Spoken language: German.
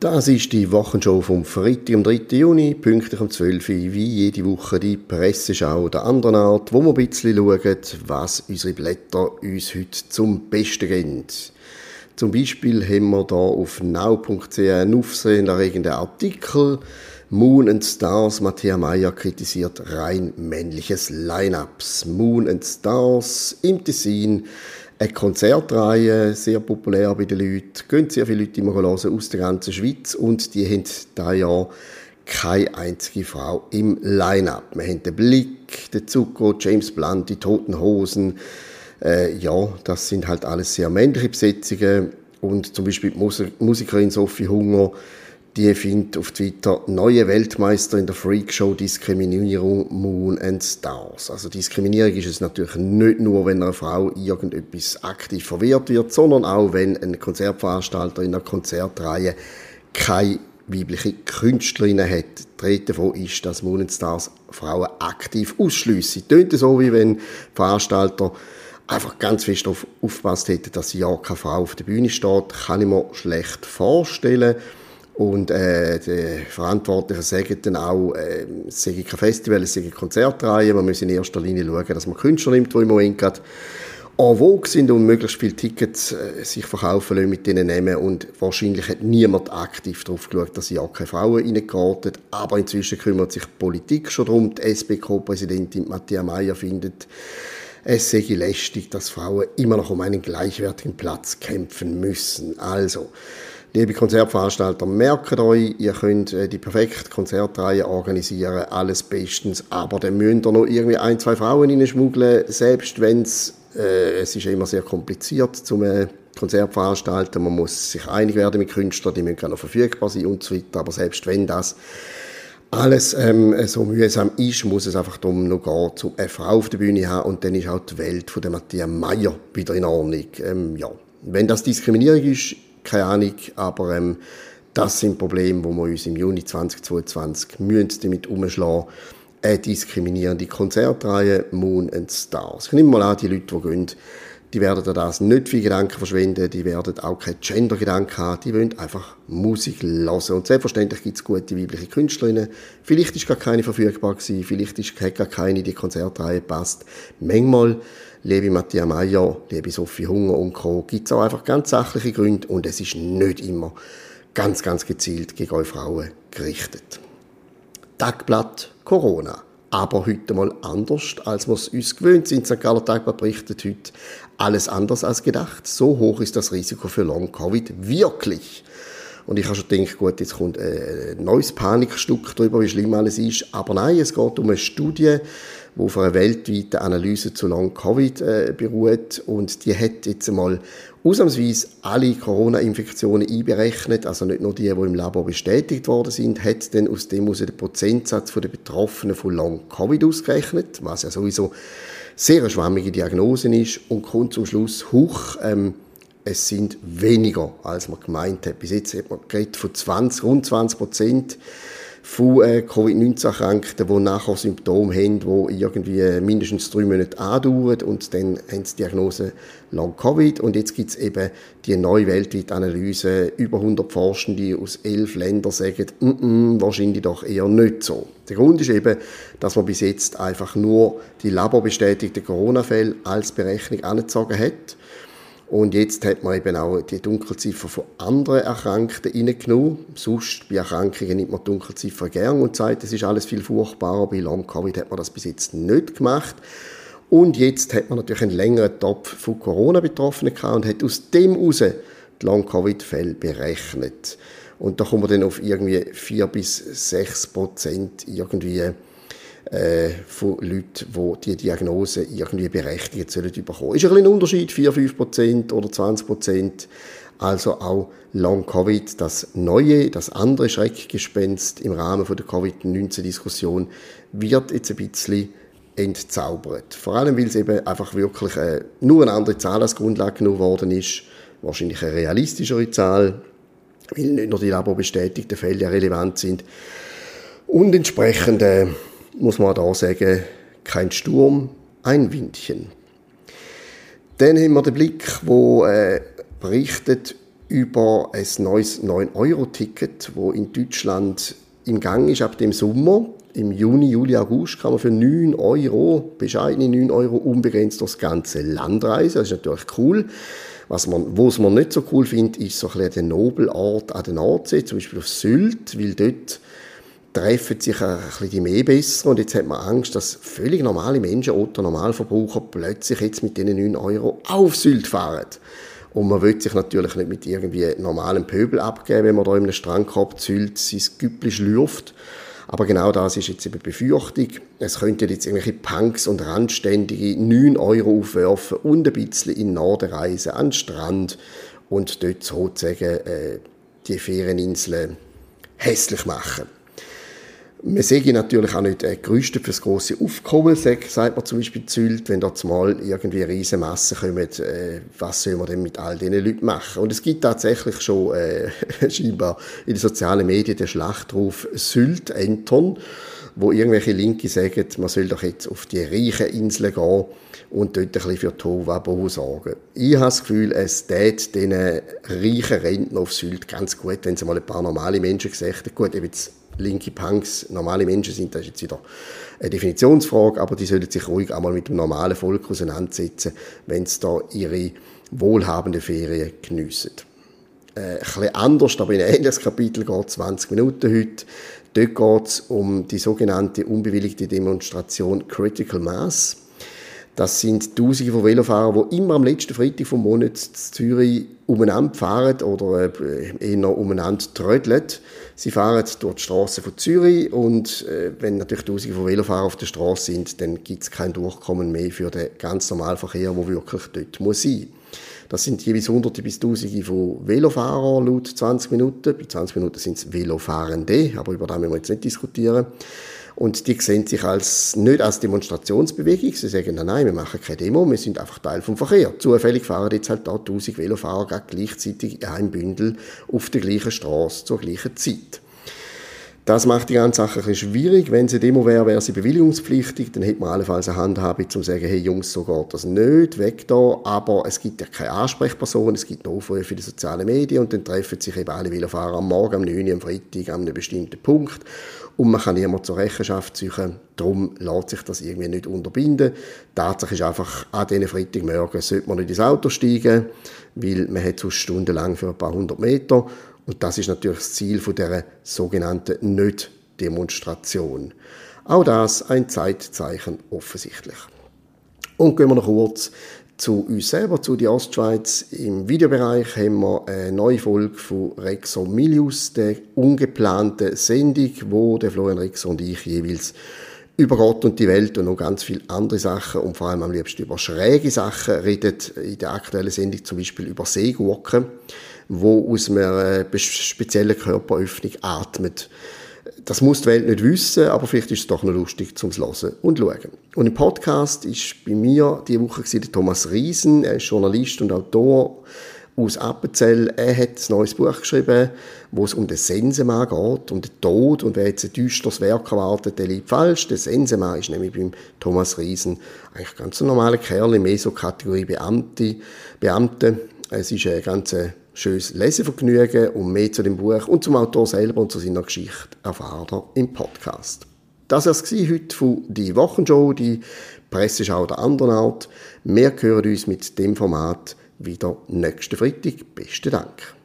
Das ist die Wochenshow vom Freitag, am 3. Juni, pünktlich um 12 Uhr, wie jede Woche die Presseschau der anderen Art, wo wir ein bisschen schauen, was unsere Blätter uns heute zum Besten geben. Zum Beispiel haben wir hier auf now.ch einen aufsehenerregenden Artikel. Moon and Stars, Matthäa Meyer kritisiert rein männliches Line-Ups. Moon and Stars im Tessin eine Konzertreihe, sehr populär bei den Leuten. Gehen sehr viele Leute immer hören aus der ganzen Schweiz und die haben da Jahr keine einzige Frau im Line-Up. Wir haben den Blick, den Zucker, James Blunt, die Toten Hosen. Äh, ja, das sind halt alles sehr männliche Besetzungen. Und zum Beispiel die Musikerin Sophie Hunger die findet auf Twitter neue Weltmeister in der Freakshow Diskriminierung Moon and Stars. Also Diskriminierung ist es natürlich nicht nur, wenn eine Frau irgendetwas aktiv verwehrt wird, sondern auch, wenn ein Konzertveranstalter in einer Konzertreihe keine weibliche Künstlerinnen hat. Rede davon ist, dass Moon and Stars Frauen aktiv ausschliessen. Tönt so, wie wenn Veranstalter einfach ganz fest darauf aufgepasst hätten, dass ja keine Frau auf der Bühne steht, kann ich mir schlecht vorstellen. Und äh, die Verantwortlichen sagen dann auch, äh, es sei kein Festival, es sei eine Konzertreihe. Man muss in erster Linie schauen, dass man Künstler nimmt, die im Moment gerade en vogue sind und möglichst viele Tickets äh, sich verkaufen lassen mit denen nehmen. Und wahrscheinlich hat niemand aktiv darauf geschaut, dass ja keine Frauen reingeraten. Aber inzwischen kümmert sich die Politik schon darum. Die SBK-Präsidentin Matthias Meyer findet, es sei lästig, dass Frauen immer noch um einen gleichwertigen Platz kämpfen müssen. Also, Liebe Konzertveranstalter, merkt euch, ihr könnt äh, die perfekte Konzertreihe organisieren, alles bestens, aber dann müsst ihr noch irgendwie ein, zwei Frauen reinschmuggeln, selbst wenn es, äh, es ist immer sehr kompliziert zum äh, Konzert veranstalten, man muss sich einig werden mit Künstlern, die müssen auch noch verfügbar sein und so weiter, aber selbst wenn das alles ähm, so mühsam ist, muss es einfach darum noch gehen, um eine Frau auf der Bühne haben und dann ist auch die Welt von der Matthias Meyer wieder in Ordnung. Ähm, ja. Wenn das Diskriminierung ist, keine Ahnung, aber ähm, das sind Probleme, wo wir uns im Juni 2022 müssen damit umschlagen eine diskriminierende Konzertreihe Moon and Stars. Ich nehme mal an, die Leute, die gehen, die werden da das nicht viel Gedanken verschwenden, die werden auch keine Gender-Gedanken haben, die wollen einfach Musik hören. Und selbstverständlich gibt es gute weibliche Künstlerinnen. Vielleicht ist gar keine verfügbar gewesen, vielleicht ist gar keine, die Konzertreihe passt. Manchmal liebe Matthias Meyer, liebe Sophie Hunger und Co. gibt es auch einfach ganz sachliche Gründe und es ist nicht immer ganz, ganz gezielt gegen eure Frauen gerichtet. Tagblatt Corona. Aber heute mal anders, als wir es uns gewöhnt sind. St. Galler Tagblatt berichtet heute alles anders als gedacht. So hoch ist das Risiko für Long-Covid wirklich. Und ich habe schon gedacht, gut, jetzt kommt ein neues Panikstück darüber, wie schlimm alles ist. Aber nein, es geht um eine Studie, die auf einer weltweiten Analyse zu Long-Covid äh, beruht. Und die hat jetzt einmal ausnahmsweise alle Corona-Infektionen einberechnet, also nicht nur die, die im Labor bestätigt worden sind, hat dann aus dem aus den Prozentsatz der Betroffenen von Long-Covid ausgerechnet, was ja sowieso sehr eine schwammige Diagnose ist und kommt zum Schluss hoch, ähm, es sind weniger, als man gemeint hat. Bis jetzt hat man von 20, rund 20 Prozent von äh, Covid-19-Erkrankten, die nachher Symptome haben, die irgendwie mindestens drei Monate andauern und dann haben sie die Diagnose Long-Covid und jetzt gibt es eben die neue weltweite Analyse, über 100 Forschende aus elf Ländern sagen, mm -mm, wahrscheinlich doch eher nicht so. Der Grund ist eben, dass man bis jetzt einfach nur die laborbestätigten Corona-Fälle als Berechnung angezogen hat und jetzt hat man eben auch die Dunkelziffer von anderen Erkrankten reingenommen. Sonst bei Erkrankungen nimmt man die Dunkelziffer gern und sagt, es ist alles viel furchtbarer. Bei Long-Covid hat man das bis jetzt nicht gemacht. Und jetzt hat man natürlich einen längeren Topf von Corona-Betroffenen gehabt und hat aus dem heraus die Long-Covid-Fälle berechnet. Und da kommen wir dann auf irgendwie 4 bis 6 Prozent irgendwie äh, von Leuten, die diese Diagnose irgendwie berechtigt sollen bekommen. Ist ein, ein Unterschied, 4, 5 Prozent oder 20 Prozent. Also auch Long-Covid, das neue, das andere Schreckgespenst im Rahmen der Covid-19-Diskussion, wird jetzt ein bisschen entzaubert. Vor allem, weil es eben einfach wirklich äh, nur eine andere Zahl als Grundlage genommen worden ist. Wahrscheinlich eine realistischere Zahl, weil nicht nur die laborbestätigten Fälle relevant sind. Und entsprechend äh, muss man da sagen, kein Sturm, ein Windchen. Dann haben wir den Blick, wo äh, berichtet über ein neues 9-Euro-Ticket, wo in Deutschland im Gang ist ab dem Sommer. Im Juni, Juli, August kann man für 9 Euro, bescheidene 9 Euro, unbegrenzt durchs ganze Land reisen. Das ist natürlich cool. Was man, was man nicht so cool findet, ist so ein bisschen der Nobelort an der Nordsee, zum Beispiel auf Sylt, weil dort treffen sich ein bisschen die mehr besser und jetzt hat man Angst, dass völlig normale Menschen, oder Normalverbraucher, plötzlich jetzt mit diesen 9 Euro auf Sylt fahren. Und man will sich natürlich nicht mit irgendwie normalem Pöbel abgeben, wenn man da in einem Strandkorb Sylt sein Güppli schlürft. Aber genau das ist jetzt eben Befürchtung. Es könnten jetzt irgendwelche Punks und Randständige 9 Euro aufwerfen und ein bisschen in den Norden reisen, an den Strand und dort sozusagen äh, die Ferieninseln hässlich machen. Man sehe natürlich auch nicht äh, gerüstet für das grosse Aufkommen, sagt man zum Beispiel Sylt, wenn dort mal irgendwie riesige Massen kommen, äh, was soll man denn mit all diesen Leuten machen? Und es gibt tatsächlich schon äh, scheinbar in den sozialen Medien den Schlachtruf Sylt entern, wo irgendwelche Linke sagen, man soll doch jetzt auf die reichen Inseln gehen und dort ein bisschen für Tohuwabohu sorgen. Ich habe das Gefühl, es tät diesen reichen Rentner auf Sylt ganz gut, wenn sie mal ein paar normale Menschen gesagt hätten, gut, eben jetzt linke Punks normale Menschen sind, das ist jetzt wieder eine Definitionsfrage, aber die sollten sich ruhig einmal mit dem normalen Volk auseinandersetzen, wenn sie da ihre wohlhabende Ferien geniessen. Äh, ein bisschen anders, aber in ein ähnliches Kapitel geht 20 Minuten heute. Dort geht es um die sogenannte unbewilligte Demonstration Critical Mass. Das sind Tausende von Velofahrern, die immer am letzten Freitag vom Monat in Zürich umeinander fahren oder äh, eher umeinander trödeln. Sie fahren durch die Straßen von Zürich und äh, wenn natürlich Tausende von Velofahrern auf der Straße sind, dann gibt es kein Durchkommen mehr für den ganz normalen Verkehr, der wirklich dort muss sein das sind jeweils Hunderte bis Tausende von Velofahrern laut 20 Minuten. Bei 20 Minuten sind es Velofahrende, aber über das müssen wir jetzt nicht diskutieren. Und die sehen sich als, nicht als Demonstrationsbewegung. Sie sagen, nein, nein, wir machen keine Demo, wir sind einfach Teil vom Verkehr. Zufällig fahren jetzt halt da 1000 Velofahrer gleichzeitig in einem Bündel auf der gleichen Straße zur gleichen Zeit. Das macht die ganze Sache ein bisschen schwierig. Wenn sie Demo wäre, wäre sie bewilligungspflichtig. Dann hätte man allenfalls eine Handhabe, um zu sagen, hey Jungs, so geht das nicht, weg da. Aber es gibt ja keine Ansprechperson, es gibt Aufrufe für die sozialen Medien und dann treffen sich eben alle Velofahrer am Morgen, am 9 Uhr, am Freitag, an einem bestimmten Punkt. Und man kann niemand zur Rechenschaft ziehen. Darum lässt sich das irgendwie nicht unterbinden. Tatsache ist einfach, an diesen Freitagmorgen sollte man nicht ins Auto steigen, weil man hat sonst stundenlang für ein paar hundert Meter und das ist natürlich das Ziel von der sogenannten Nicht-Demonstration. Auch das ein Zeitzeichen offensichtlich. Und gehen wir noch kurz zu uns selber, zu der Ostschweiz. Im Videobereich haben wir eine neue Folge von Rexo Milius, der ungeplanten Sendung, wo der Florian Rexo und ich jeweils über Gott und die Welt und noch ganz viele andere Sachen und vor allem am liebsten über schräge Sachen redet. In der aktuellen Sendung zum Beispiel über Seegurken wo aus einer äh, speziellen Körperöffnung atmet. Das muss die Welt nicht wissen, aber vielleicht ist es doch noch lustig zum Hören und Schauen. Und im Podcast ist bei mir diese Woche der Thomas Riesen. Er ist Journalist und Autor aus Appenzell. Er hat ein neues Buch geschrieben, wo es um den Sensemann geht, um den Tod. Und wer jetzt ein düsteres Werk erwartet, der liegt falsch. Der Sensemann ist nämlich beim Thomas Riesen eigentlich ganz ein normaler Kerl, mehr so Kategorie Beamte. Beamte. Es ist eine ganze schönes Lesevergnügen und mehr zu dem Buch und zum Autor selber und zu seiner Geschichte erfahrt ihr im Podcast. Das war es heute von «Die Wochenshow», die Presseschau der anderen Art. Wir hören uns mit dem Format wieder nächsten Freitag. Besten Dank.